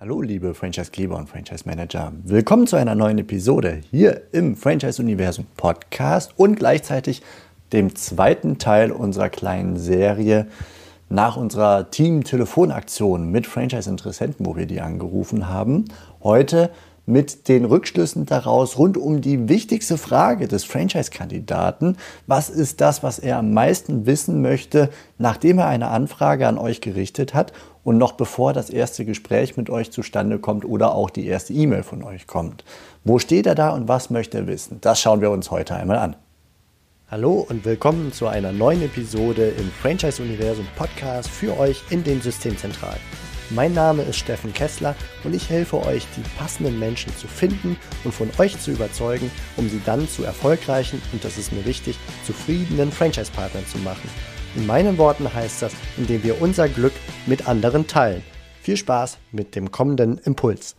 Hallo liebe Franchise-Geber und Franchise-Manager. Willkommen zu einer neuen Episode hier im Franchise-Universum Podcast und gleichzeitig dem zweiten Teil unserer kleinen Serie nach unserer Team-Telefonaktion mit Franchise-Interessenten, wo wir die angerufen haben. Heute mit den Rückschlüssen daraus rund um die wichtigste Frage des Franchise-Kandidaten. Was ist das, was er am meisten wissen möchte, nachdem er eine Anfrage an euch gerichtet hat und noch bevor das erste Gespräch mit euch zustande kommt oder auch die erste E-Mail von euch kommt? Wo steht er da und was möchte er wissen? Das schauen wir uns heute einmal an. Hallo und willkommen zu einer neuen Episode im Franchise-Universum Podcast für euch in den Systemzentralen. Mein Name ist Steffen Kessler und ich helfe euch, die passenden Menschen zu finden und von euch zu überzeugen, um sie dann zu erfolgreichen und das ist mir wichtig, zufriedenen Franchise-Partnern zu machen. In meinen Worten heißt das, indem wir unser Glück mit anderen teilen. Viel Spaß mit dem kommenden Impuls.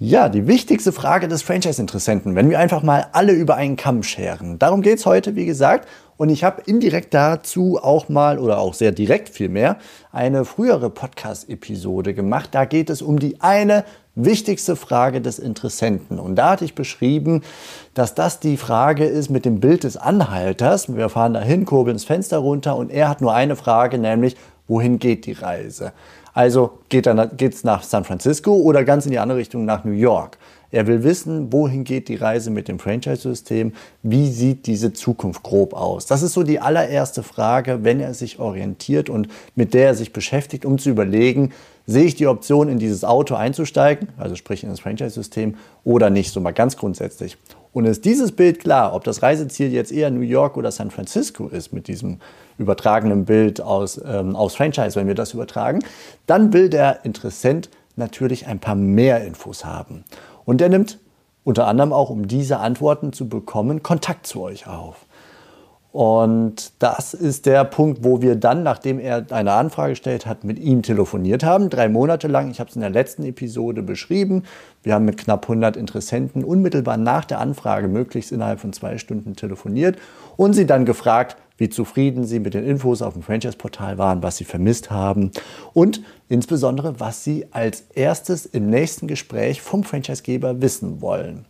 Ja, die wichtigste Frage des Franchise-Interessenten, wenn wir einfach mal alle über einen Kamm scheren. Darum geht es heute, wie gesagt, und ich habe indirekt dazu auch mal oder auch sehr direkt vielmehr eine frühere Podcast-Episode gemacht. Da geht es um die eine wichtigste Frage des Interessenten. Und da hatte ich beschrieben, dass das die Frage ist mit dem Bild des Anhalters. Wir fahren dahin, kurbeln das Fenster runter und er hat nur eine Frage, nämlich, wohin geht die Reise? Also geht es nach San Francisco oder ganz in die andere Richtung nach New York? Er will wissen, wohin geht die Reise mit dem Franchise-System, wie sieht diese Zukunft grob aus. Das ist so die allererste Frage, wenn er sich orientiert und mit der er sich beschäftigt, um zu überlegen, sehe ich die Option, in dieses Auto einzusteigen, also sprich in das Franchise-System, oder nicht, so mal ganz grundsätzlich. Und ist dieses Bild klar, ob das Reiseziel jetzt eher New York oder San Francisco ist, mit diesem übertragenen Bild aus, ähm, aus Franchise, wenn wir das übertragen, dann will der Interessent natürlich ein paar mehr Infos haben. Und er nimmt unter anderem auch, um diese Antworten zu bekommen, Kontakt zu euch auf. Und das ist der Punkt, wo wir dann, nachdem er eine Anfrage gestellt hat, mit ihm telefoniert haben. Drei Monate lang, ich habe es in der letzten Episode beschrieben. Wir haben mit knapp 100 Interessenten unmittelbar nach der Anfrage, möglichst innerhalb von zwei Stunden telefoniert und sie dann gefragt, wie zufrieden sie mit den Infos auf dem Franchise-Portal waren, was sie vermisst haben und insbesondere, was sie als erstes im nächsten Gespräch vom Franchisegeber wissen wollen.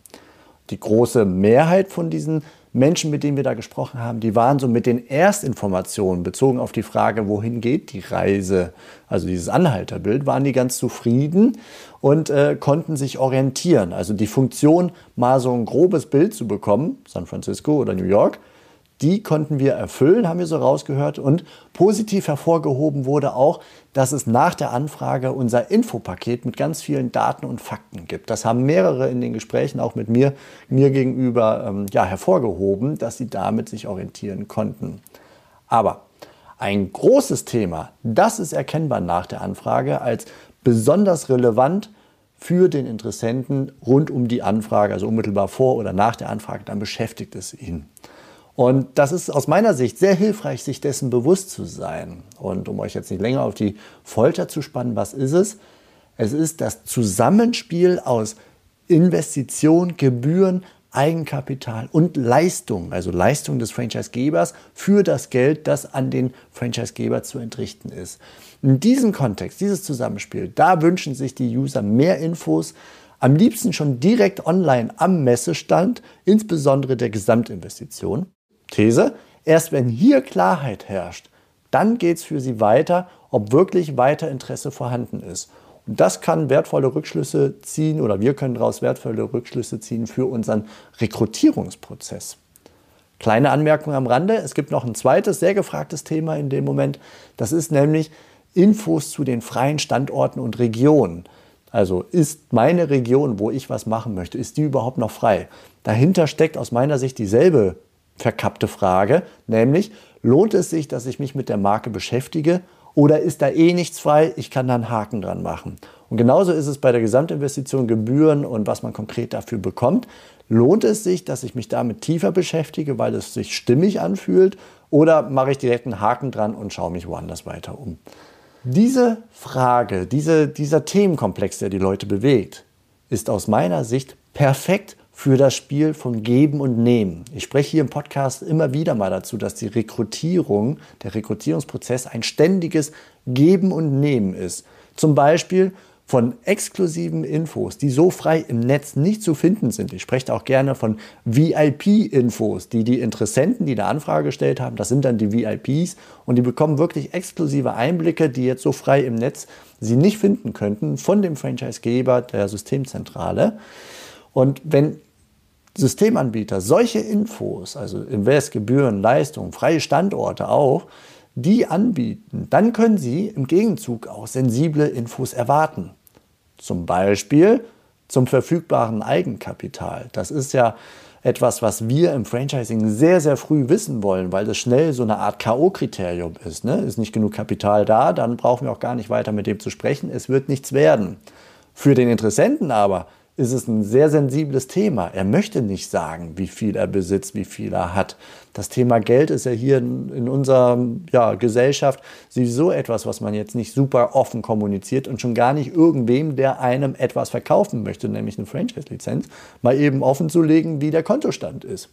Die große Mehrheit von diesen Menschen, mit denen wir da gesprochen haben, die waren so mit den Erstinformationen bezogen auf die Frage, wohin geht die Reise, also dieses Anhalterbild, waren die ganz zufrieden und äh, konnten sich orientieren. Also die Funktion, mal so ein grobes Bild zu bekommen, San Francisco oder New York, die konnten wir erfüllen, haben wir so rausgehört. Und positiv hervorgehoben wurde auch, dass es nach der Anfrage unser Infopaket mit ganz vielen Daten und Fakten gibt. Das haben mehrere in den Gesprächen auch mit mir, mir gegenüber ähm, ja, hervorgehoben, dass sie damit sich orientieren konnten. Aber ein großes Thema, das ist erkennbar nach der Anfrage als besonders relevant für den Interessenten rund um die Anfrage, also unmittelbar vor oder nach der Anfrage, dann beschäftigt es ihn. Und das ist aus meiner Sicht sehr hilfreich, sich dessen bewusst zu sein. Und um euch jetzt nicht länger auf die Folter zu spannen, was ist es? Es ist das Zusammenspiel aus Investition, Gebühren, Eigenkapital und Leistung, also Leistung des Franchisegebers für das Geld, das an den Franchisegeber zu entrichten ist. In diesem Kontext, dieses Zusammenspiel, da wünschen sich die User mehr Infos, am liebsten schon direkt online am Messestand, insbesondere der Gesamtinvestition. These, erst wenn hier Klarheit herrscht, dann geht es für Sie weiter, ob wirklich weiter Interesse vorhanden ist. Und das kann wertvolle Rückschlüsse ziehen oder wir können daraus wertvolle Rückschlüsse ziehen für unseren Rekrutierungsprozess. Kleine Anmerkung am Rande, es gibt noch ein zweites, sehr gefragtes Thema in dem Moment. Das ist nämlich Infos zu den freien Standorten und Regionen. Also ist meine Region, wo ich was machen möchte, ist die überhaupt noch frei? Dahinter steckt aus meiner Sicht dieselbe verkappte Frage, nämlich lohnt es sich, dass ich mich mit der Marke beschäftige oder ist da eh nichts frei, ich kann da einen Haken dran machen. Und genauso ist es bei der Gesamtinvestition, Gebühren und was man konkret dafür bekommt. Lohnt es sich, dass ich mich damit tiefer beschäftige, weil es sich stimmig anfühlt oder mache ich direkt einen Haken dran und schaue mich woanders weiter um? Diese Frage, diese, dieser Themenkomplex, der die Leute bewegt, ist aus meiner Sicht perfekt für das Spiel von Geben und Nehmen. Ich spreche hier im Podcast immer wieder mal dazu, dass die Rekrutierung, der Rekrutierungsprozess ein ständiges Geben und Nehmen ist. Zum Beispiel von exklusiven Infos, die so frei im Netz nicht zu finden sind. Ich spreche auch gerne von VIP-Infos, die die Interessenten, die eine Anfrage gestellt haben, das sind dann die VIPs und die bekommen wirklich exklusive Einblicke, die jetzt so frei im Netz sie nicht finden könnten von dem Franchisegeber der Systemzentrale. Und wenn Systemanbieter solche Infos, also Invest, Gebühren, Leistungen, freie Standorte auch, die anbieten, dann können Sie im Gegenzug auch sensible Infos erwarten. Zum Beispiel zum verfügbaren Eigenkapital. Das ist ja etwas, was wir im Franchising sehr, sehr früh wissen wollen, weil das schnell so eine Art K.O.-Kriterium ist. Ne? Ist nicht genug Kapital da, dann brauchen wir auch gar nicht weiter mit dem zu sprechen. Es wird nichts werden. Für den Interessenten aber ist es ein sehr sensibles Thema. Er möchte nicht sagen, wie viel er besitzt, wie viel er hat. Das Thema Geld ist ja hier in unserer ja, Gesellschaft sowieso etwas, was man jetzt nicht super offen kommuniziert und schon gar nicht irgendwem, der einem etwas verkaufen möchte, nämlich eine Franchise-Lizenz, mal eben offenzulegen, wie der Kontostand ist.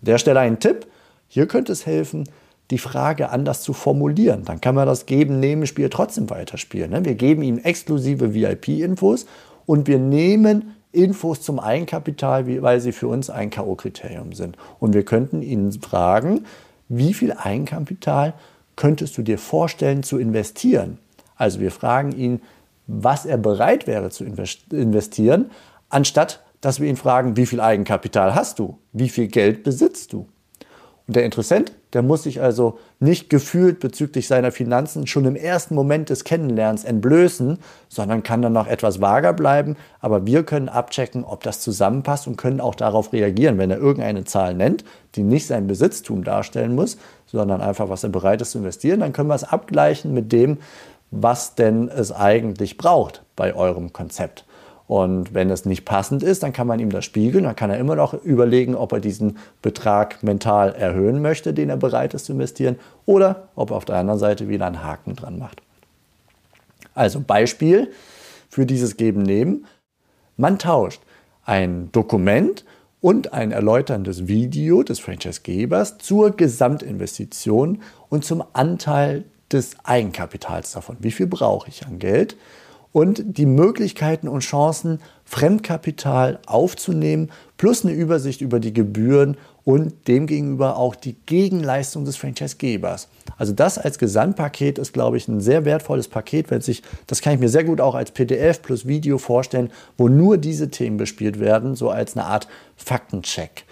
An der Stelle ein Tipp. Hier könnte es helfen, die Frage anders zu formulieren. Dann kann man das Geben-Nehmen-Spiel trotzdem weiterspielen. Ne? Wir geben ihm exklusive VIP-Infos und wir nehmen Infos zum Eigenkapital, weil sie für uns ein K.O.-Kriterium sind. Und wir könnten ihn fragen, wie viel Eigenkapital könntest du dir vorstellen zu investieren? Also wir fragen ihn, was er bereit wäre zu investieren, anstatt dass wir ihn fragen, wie viel Eigenkapital hast du? Wie viel Geld besitzt du? Der Interessent, der muss sich also nicht gefühlt bezüglich seiner Finanzen schon im ersten Moment des Kennenlernens entblößen, sondern kann dann noch etwas vager bleiben. Aber wir können abchecken, ob das zusammenpasst und können auch darauf reagieren, wenn er irgendeine Zahl nennt, die nicht sein Besitztum darstellen muss, sondern einfach, was er bereit ist zu investieren. Dann können wir es abgleichen mit dem, was denn es eigentlich braucht bei eurem Konzept. Und wenn es nicht passend ist, dann kann man ihm das spiegeln. Dann kann er immer noch überlegen, ob er diesen Betrag mental erhöhen möchte, den er bereit ist zu investieren, oder ob er auf der anderen Seite wieder einen Haken dran macht. Also Beispiel für dieses Geben-Nehmen. Man tauscht ein Dokument und ein erläuterndes Video des Franchise-Gebers zur Gesamtinvestition und zum Anteil des Eigenkapitals davon. Wie viel brauche ich an Geld? Und die Möglichkeiten und Chancen, Fremdkapital aufzunehmen, plus eine Übersicht über die Gebühren und demgegenüber auch die Gegenleistung des Franchisegebers. Also das als Gesamtpaket ist, glaube ich, ein sehr wertvolles Paket, wenn sich, das kann ich mir sehr gut auch als PDF plus Video vorstellen, wo nur diese Themen bespielt werden, so als eine Art Faktencheck.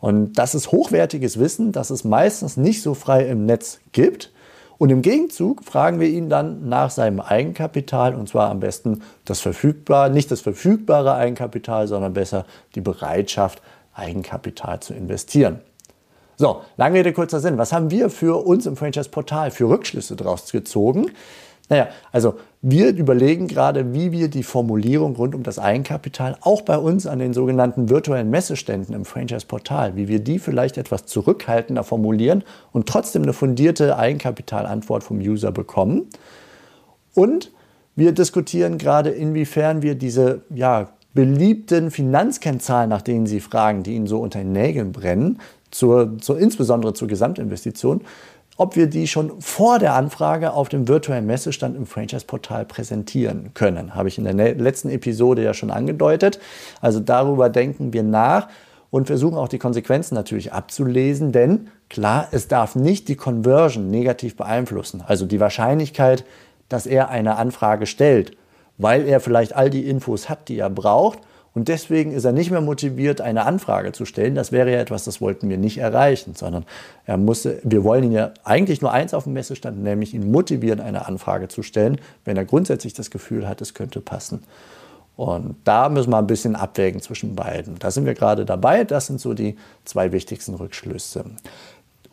Und das ist hochwertiges Wissen, das es meistens nicht so frei im Netz gibt. Und im Gegenzug fragen wir ihn dann nach seinem Eigenkapital und zwar am besten das verfügbare, nicht das verfügbare Eigenkapital, sondern besser die Bereitschaft, Eigenkapital zu investieren. So, lange Rede, kurzer Sinn. Was haben wir für uns im Franchise-Portal für Rückschlüsse daraus gezogen? Naja, also wir überlegen gerade, wie wir die Formulierung rund um das Eigenkapital auch bei uns an den sogenannten virtuellen Messeständen im Franchise-Portal, wie wir die vielleicht etwas zurückhaltender formulieren und trotzdem eine fundierte Eigenkapitalantwort vom User bekommen. Und wir diskutieren gerade, inwiefern wir diese ja, beliebten Finanzkennzahlen, nach denen Sie fragen, die Ihnen so unter den Nägeln brennen, zur, zur, insbesondere zur Gesamtinvestition, ob wir die schon vor der Anfrage auf dem virtuellen Messestand im Franchise-Portal präsentieren können. Habe ich in der letzten Episode ja schon angedeutet. Also darüber denken wir nach und versuchen auch die Konsequenzen natürlich abzulesen, denn klar, es darf nicht die Conversion negativ beeinflussen. Also die Wahrscheinlichkeit, dass er eine Anfrage stellt, weil er vielleicht all die Infos hat, die er braucht und deswegen ist er nicht mehr motiviert, eine Anfrage zu stellen. Das wäre ja etwas, das wollten wir nicht erreichen, sondern er musste, wir wollen ihn ja eigentlich nur eins auf dem Messestand, nämlich ihn motivieren, eine Anfrage zu stellen, wenn er grundsätzlich das Gefühl hat, es könnte passen. Und da müssen wir ein bisschen abwägen zwischen beiden. Da sind wir gerade dabei. Das sind so die zwei wichtigsten Rückschlüsse.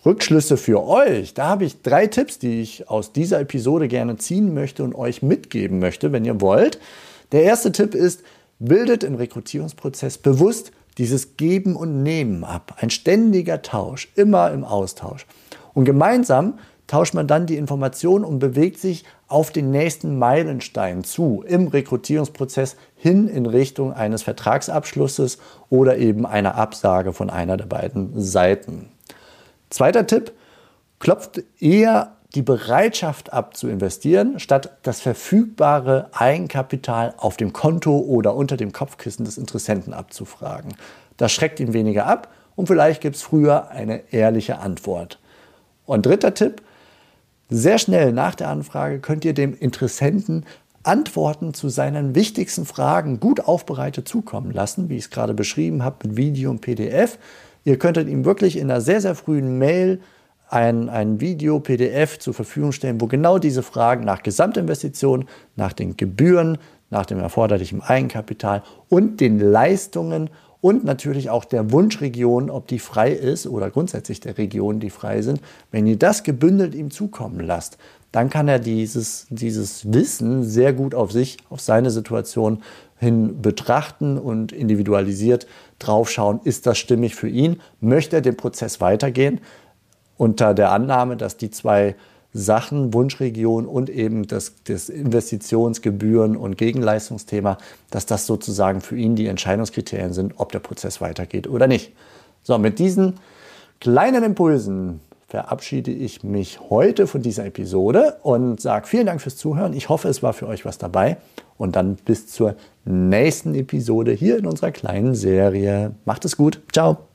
Rückschlüsse für euch. Da habe ich drei Tipps, die ich aus dieser Episode gerne ziehen möchte und euch mitgeben möchte, wenn ihr wollt. Der erste Tipp ist, bildet im Rekrutierungsprozess bewusst dieses Geben und Nehmen ab. Ein ständiger Tausch, immer im Austausch. Und gemeinsam tauscht man dann die Informationen und bewegt sich auf den nächsten Meilenstein zu im Rekrutierungsprozess hin in Richtung eines Vertragsabschlusses oder eben einer Absage von einer der beiden Seiten. Zweiter Tipp, klopft eher die Bereitschaft ab zu investieren, statt das verfügbare Eigenkapital auf dem Konto oder unter dem Kopfkissen des Interessenten abzufragen. Das schreckt ihn weniger ab und vielleicht gibt es früher eine ehrliche Antwort. Und dritter Tipp, sehr schnell nach der Anfrage könnt ihr dem Interessenten Antworten zu seinen wichtigsten Fragen gut aufbereitet zukommen lassen, wie ich es gerade beschrieben habe mit Video und PDF. Ihr könntet ihm wirklich in einer sehr, sehr frühen Mail ein, ein Video, PDF zur Verfügung stellen, wo genau diese Fragen nach Gesamtinvestition, nach den Gebühren, nach dem erforderlichen Eigenkapital und den Leistungen und natürlich auch der Wunschregion, ob die frei ist oder grundsätzlich der Regionen, die frei sind. Wenn ihr das gebündelt ihm zukommen lasst, dann kann er dieses, dieses Wissen sehr gut auf sich, auf seine Situation hin betrachten und individualisiert draufschauen, ist das stimmig für ihn, möchte er den Prozess weitergehen unter der Annahme, dass die zwei Sachen, Wunschregion und eben das, das Investitionsgebühren- und Gegenleistungsthema, dass das sozusagen für ihn die Entscheidungskriterien sind, ob der Prozess weitergeht oder nicht. So, mit diesen kleinen Impulsen verabschiede ich mich heute von dieser Episode und sage vielen Dank fürs Zuhören. Ich hoffe, es war für euch was dabei. Und dann bis zur nächsten Episode hier in unserer kleinen Serie. Macht es gut. Ciao.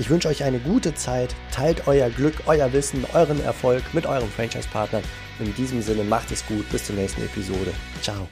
Ich wünsche euch eine gute Zeit, teilt euer Glück, euer Wissen, euren Erfolg mit eurem Franchise-Partner. In diesem Sinne macht es gut, bis zur nächsten Episode. Ciao.